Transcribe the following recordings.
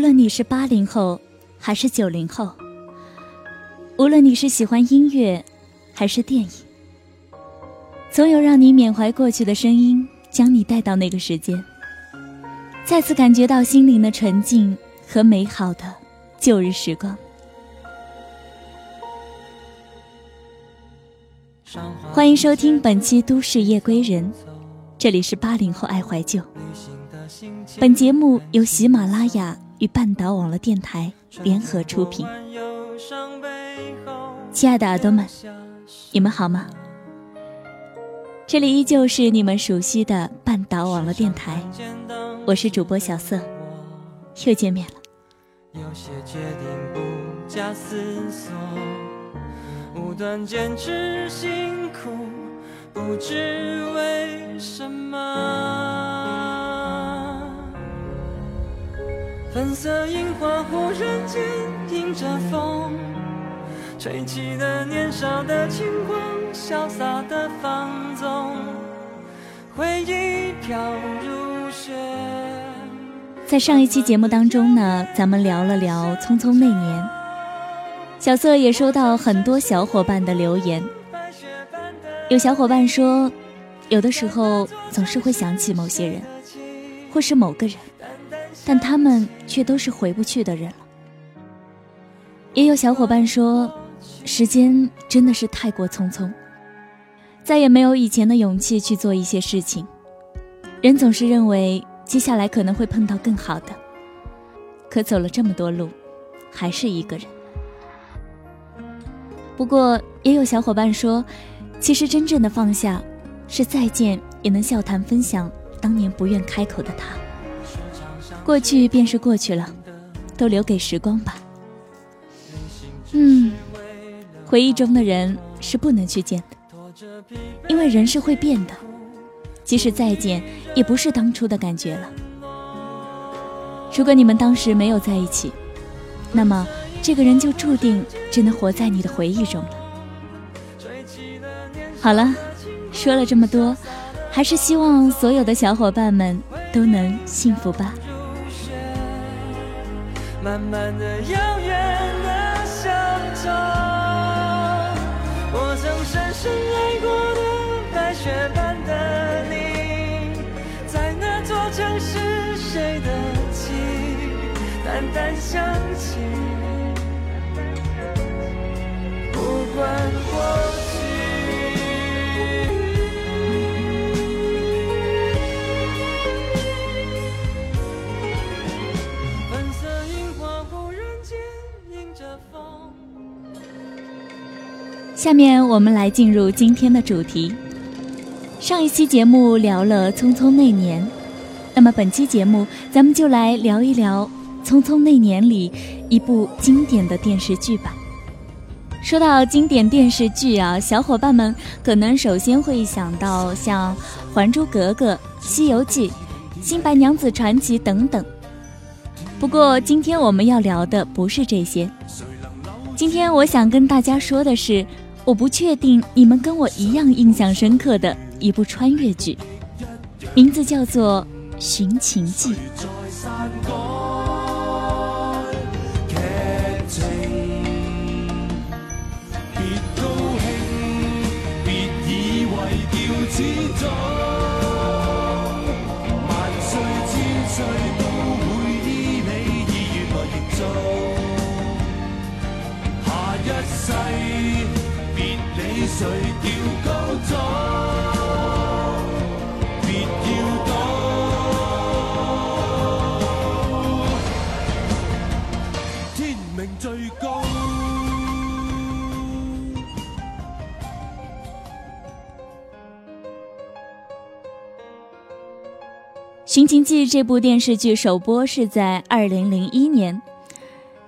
无论你是八零后还是九零后，无论你是喜欢音乐还是电影，总有让你缅怀过去的声音，将你带到那个时间，再次感觉到心灵的纯净和美好的旧日时光。欢迎收听本期《都市夜归人》，这里是八零后爱怀旧。本节目由喜马拉雅与半岛网络电台联合出品。亲爱的耳朵们，你们好吗？这里依旧是你们熟悉的半岛网络电台，我是主播小色，又见面了。有些决定不假思索，无端坚持辛苦，不知为什么。粉色樱花忽然间迎着风，吹起了年少的轻狂，潇洒的放纵，回忆飘如雪。在上一期节目当中呢，咱们聊了聊《匆匆那年》，小色也收到很多小伙伴的留言。有小伙伴说，有的时候总是会想起某些人，或是某个人。但他们却都是回不去的人了。也有小伙伴说，时间真的是太过匆匆，再也没有以前的勇气去做一些事情。人总是认为接下来可能会碰到更好的，可走了这么多路，还是一个人。不过也有小伙伴说，其实真正的放下，是再见也能笑谈分享当年不愿开口的他。过去便是过去了，都留给时光吧。嗯，回忆中的人是不能去见的，因为人是会变的，即使再见，也不是当初的感觉了。如果你们当时没有在一起，那么这个人就注定只能活在你的回忆中了。好了，说了这么多，还是希望所有的小伙伴们都能幸福吧。慢慢的遥远的相中，我曾深深爱过的白雪般的你，在那座城市谁的情，淡淡想起，不管下面我们来进入今天的主题。上一期节目聊了《匆匆那年》，那么本期节目咱们就来聊一聊《匆匆那年》里一部经典的电视剧吧。说到经典电视剧啊，小伙伴们可能首先会想到像《还珠格格》《西游记》《新白娘子传奇》等等。不过今天我们要聊的不是这些，今天我想跟大家说的是。我不确定你们跟我一样印象深刻的一部穿越剧，名字叫做《寻秦记》。谁叫高别要躲。天命最高。《寻秦记》这部电视剧首播是在二零零一年，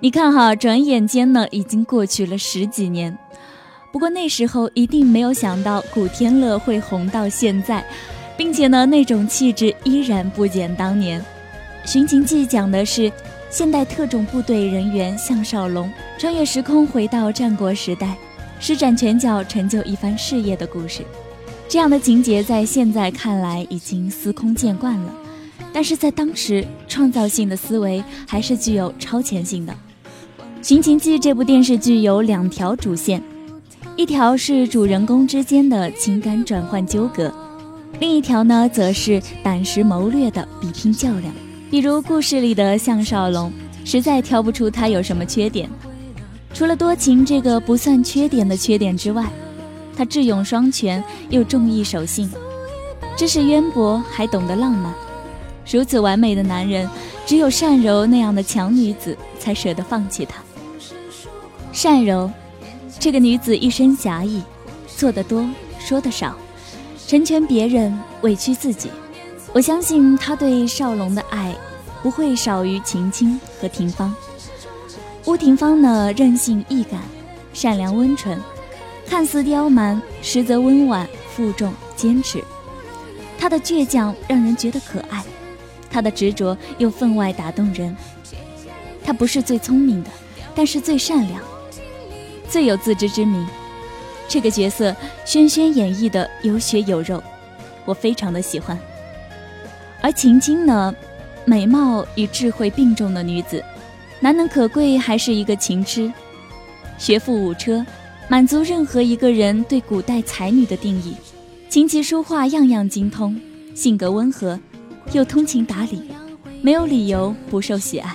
你看哈，转眼间呢，已经过去了十几年。不过那时候一定没有想到古天乐会红到现在，并且呢，那种气质依然不减当年。《寻秦记》讲的是现代特种部队人员项少龙穿越时空回到战国时代，施展拳脚成就一番事业的故事。这样的情节在现在看来已经司空见惯了，但是在当时，创造性的思维还是具有超前性的。《寻秦记》这部电视剧有两条主线，一条是主人公之间的情感转换纠葛，另一条呢，则是胆识谋略的比拼较量。比如故事里的项少龙，实在挑不出他有什么缺点，除了多情这个不算缺点的缺点之外，他智勇双全又重义守信，知识渊博还懂得浪漫。如此完美的男人，只有单柔那样的强女子才舍得放弃他。单柔，这个女子一身侠义，做得多，说得少，成全别人，委屈自己。我相信她对少龙的爱，不会少于秦青和廷芳。乌廷芳呢，任性易感，善良温纯，看似刁蛮，实则温婉负重坚持。她的倔强让人觉得可爱，她的执着又分外打动人。她不是最聪明的，但是最善良。最有自知之明，这个角色轩轩演绎的有血有肉，我非常的喜欢。而秦青呢，美貌与智慧并重的女子，难能可贵，还是一个情痴，学富五车，满足任何一个人对古代才女的定义。琴棋书画样样精通，性格温和，又通情达理，没有理由不受喜爱。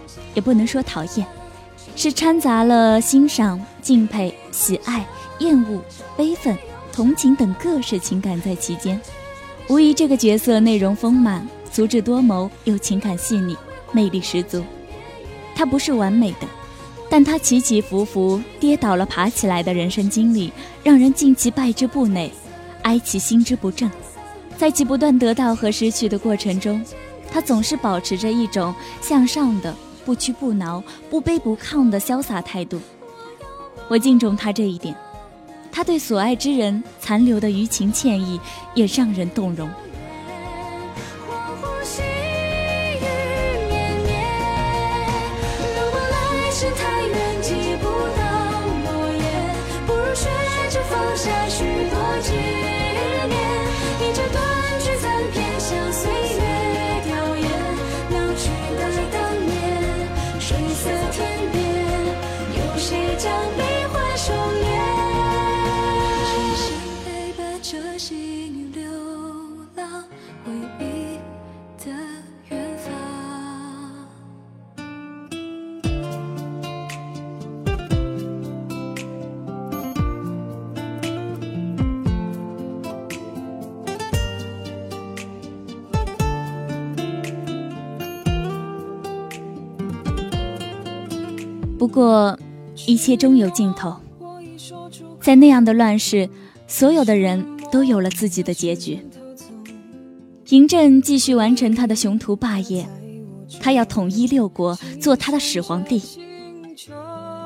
也不能说讨厌，是掺杂了欣赏、敬佩、喜爱、厌恶、悲愤、同情等各式情感在其间。无疑，这个角色内容丰满，足智多谋，又情感细腻，魅力十足。他不是完美的。但他起起伏伏、跌倒了爬起来的人生经历，让人敬其败之不馁，哀其心之不正。在其不断得到和失去的过程中，他总是保持着一种向上的、不屈不挠、不卑不亢的潇洒态度。我敬重他这一点。他对所爱之人残留的余情歉意，也让人动容。此天。不过，一切终有尽头。在那样的乱世，所有的人都有了自己的结局。嬴政继续完成他的雄图霸业，他要统一六国，做他的始皇帝。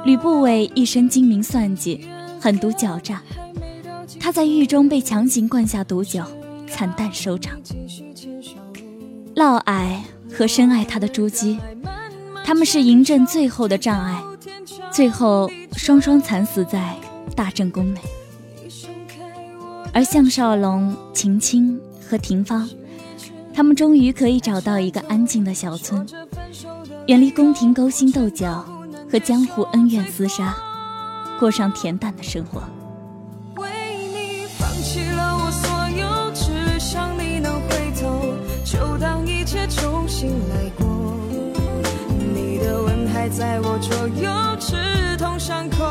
吕不韦一生精明算计，狠毒狡诈，他在狱中被强行灌下毒酒，惨淡收场。嫪毐和深爱他的朱姬。他们是嬴政最后的障碍，最后双双惨死在大政宫内。而项少龙、秦青和廷芳，他们终于可以找到一个安静的小村，远离宫廷勾心斗角和江湖恩怨厮杀，过上恬淡的生活。为你放弃了我所有，只想你能回头，就当一切重新来。在我左右，刺痛伤口，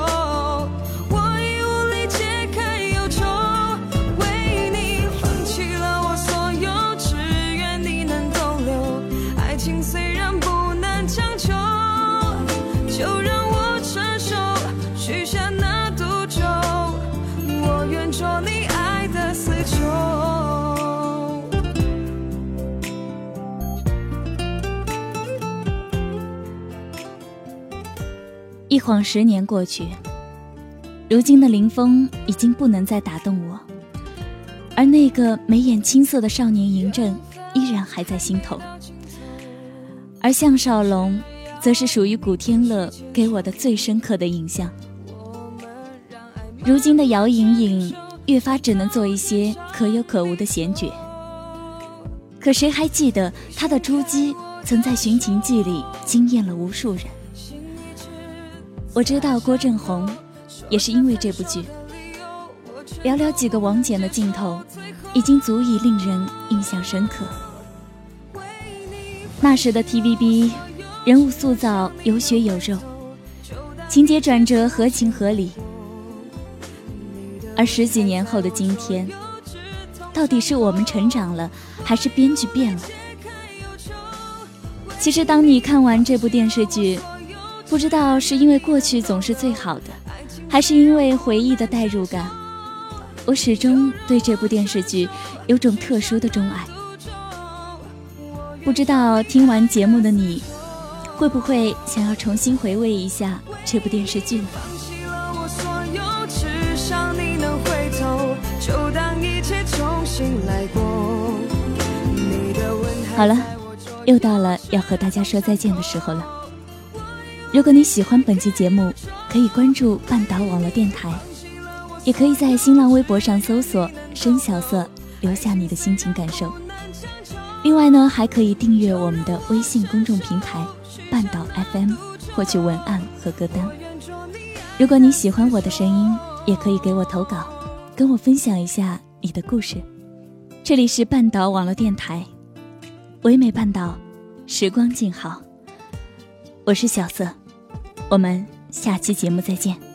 一晃十年过去，如今的林峰已经不能再打动我，而那个眉眼青涩的少年嬴政依然还在心头。而项少龙，则是属于古天乐给我的最深刻的印象。如今的姚莹莹，越发只能做一些可有可无的闲角。可谁还记得她的出击，曾在《寻秦记》里惊艳了无数人？我知道郭振宏，也是因为这部剧。寥寥几个王翦的镜头，已经足以令人印象深刻。那时的 TVB，人物塑造有血有肉，情节转折合情合理。而十几年后的今天，到底是我们成长了，还是编剧变了？其实，当你看完这部电视剧，不知道是因为过去总是最好的，还是因为回忆的代入感，我始终对这部电视剧有种特殊的钟爱。不知道听完节目的你，会不会想要重新回味一下这部电视剧呢？好了，又到了要和大家说再见的时候了。如果你喜欢本期节目，可以关注半岛网络电台，也可以在新浪微博上搜索“深小色”，留下你的心情感受。另外呢，还可以订阅我们的微信公众平台“半岛 FM”，获取文案和歌单。如果你喜欢我的声音，也可以给我投稿，跟我分享一下你的故事。这里是半岛网络电台，唯美半岛，时光静好。我是小色，我们下期节目再见。